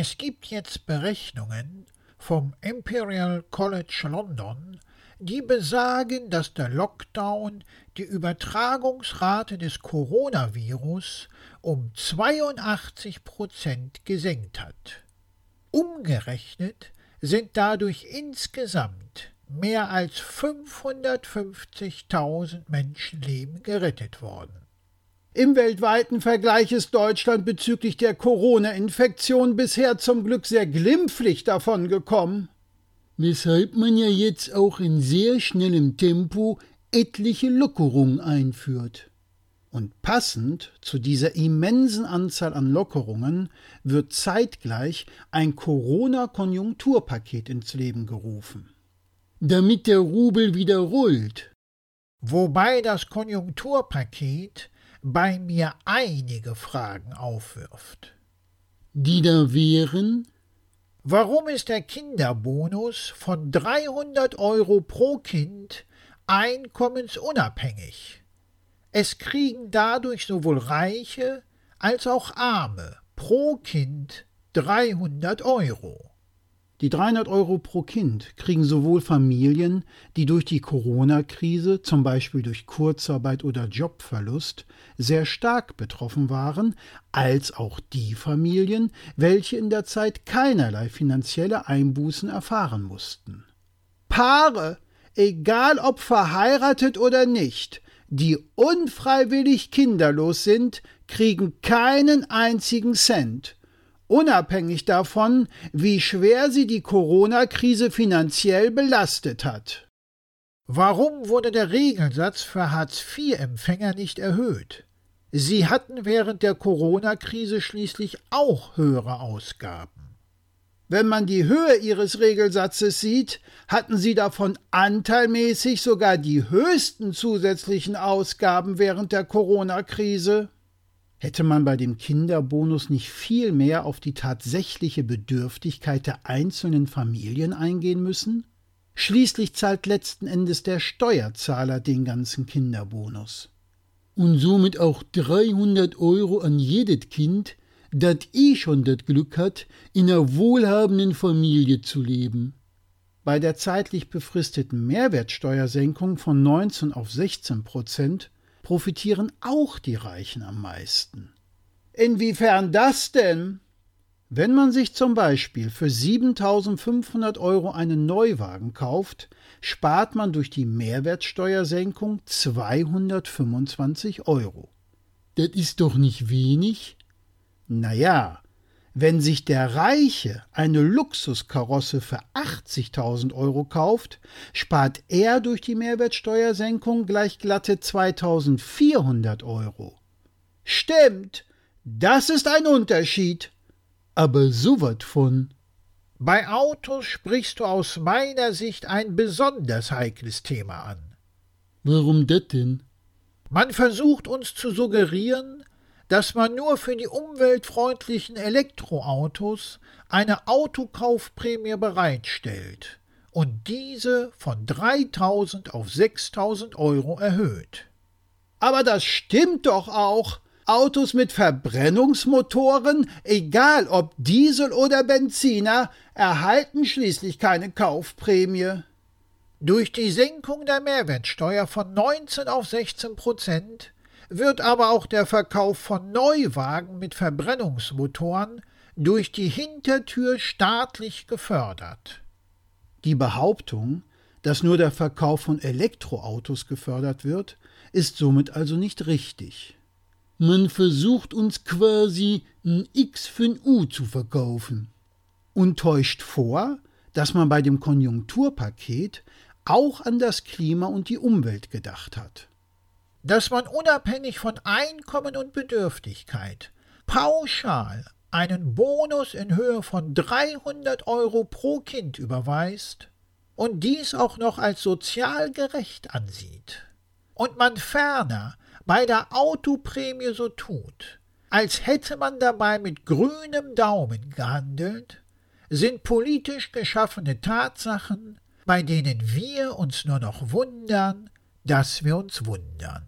Es gibt jetzt Berechnungen vom Imperial College London, die besagen, dass der Lockdown die Übertragungsrate des Coronavirus um 82 Prozent gesenkt hat. Umgerechnet sind dadurch insgesamt mehr als 550.000 Menschenleben gerettet worden. Im weltweiten Vergleich ist Deutschland bezüglich der Corona-Infektion bisher zum Glück sehr glimpflich davon gekommen. Weshalb man ja jetzt auch in sehr schnellem Tempo etliche Lockerungen einführt. Und passend zu dieser immensen Anzahl an Lockerungen wird zeitgleich ein Corona-Konjunkturpaket ins Leben gerufen. Damit der Rubel wieder rollt. Wobei das Konjunkturpaket bei mir einige Fragen aufwirft. Die da wären? Warum ist der Kinderbonus von 300 Euro pro Kind einkommensunabhängig? Es kriegen dadurch sowohl Reiche als auch Arme pro Kind 300 Euro. Die 300 Euro pro Kind kriegen sowohl Familien, die durch die Corona-Krise, zum Beispiel durch Kurzarbeit oder Jobverlust, sehr stark betroffen waren, als auch die Familien, welche in der Zeit keinerlei finanzielle Einbußen erfahren mussten. Paare, egal ob verheiratet oder nicht, die unfreiwillig kinderlos sind, kriegen keinen einzigen Cent unabhängig davon, wie schwer sie die Corona-Krise finanziell belastet hat. Warum wurde der Regelsatz für Hartz-IV-Empfänger nicht erhöht? Sie hatten während der Corona-Krise schließlich auch höhere Ausgaben. Wenn man die Höhe ihres Regelsatzes sieht, hatten sie davon anteilmäßig sogar die höchsten zusätzlichen Ausgaben während der Corona-Krise. Hätte man bei dem Kinderbonus nicht viel mehr auf die tatsächliche Bedürftigkeit der einzelnen Familien eingehen müssen? Schließlich zahlt letzten Endes der Steuerzahler den ganzen Kinderbonus. Und somit auch 300 Euro an jedes Kind, dat eh schon das Glück hat, in einer wohlhabenden Familie zu leben. Bei der zeitlich befristeten Mehrwertsteuersenkung von 19 auf 16 Prozent profitieren auch die Reichen am meisten. Inwiefern das denn? Wenn man sich zum Beispiel für 7500 Euro einen Neuwagen kauft, spart man durch die Mehrwertsteuersenkung 225 Euro. Das ist doch nicht wenig? Naja, wenn sich der Reiche eine Luxuskarosse für 80.000 Euro kauft, spart er durch die Mehrwertsteuersenkung gleich glatte 2.400 Euro. Stimmt, das ist ein Unterschied. Aber so wat von. Bei Autos sprichst du aus meiner Sicht ein besonders heikles Thema an. Warum das denn? Man versucht uns zu suggerieren, dass man nur für die umweltfreundlichen Elektroautos eine Autokaufprämie bereitstellt und diese von 3000 auf 6000 Euro erhöht. Aber das stimmt doch auch. Autos mit Verbrennungsmotoren, egal ob Diesel oder Benziner, erhalten schließlich keine Kaufprämie. Durch die Senkung der Mehrwertsteuer von 19 auf 16 Prozent wird aber auch der Verkauf von Neuwagen mit Verbrennungsmotoren durch die Hintertür staatlich gefördert. Die Behauptung, dass nur der Verkauf von Elektroautos gefördert wird, ist somit also nicht richtig. Man versucht uns quasi ein X für ein U zu verkaufen. Und täuscht vor, dass man bei dem Konjunkturpaket auch an das Klima und die Umwelt gedacht hat dass man unabhängig von Einkommen und Bedürftigkeit pauschal einen Bonus in Höhe von 300 Euro pro Kind überweist und dies auch noch als sozial gerecht ansieht. Und man ferner bei der Autoprämie so tut, als hätte man dabei mit grünem Daumen gehandelt, sind politisch geschaffene Tatsachen, bei denen wir uns nur noch wundern, dass wir uns wundern.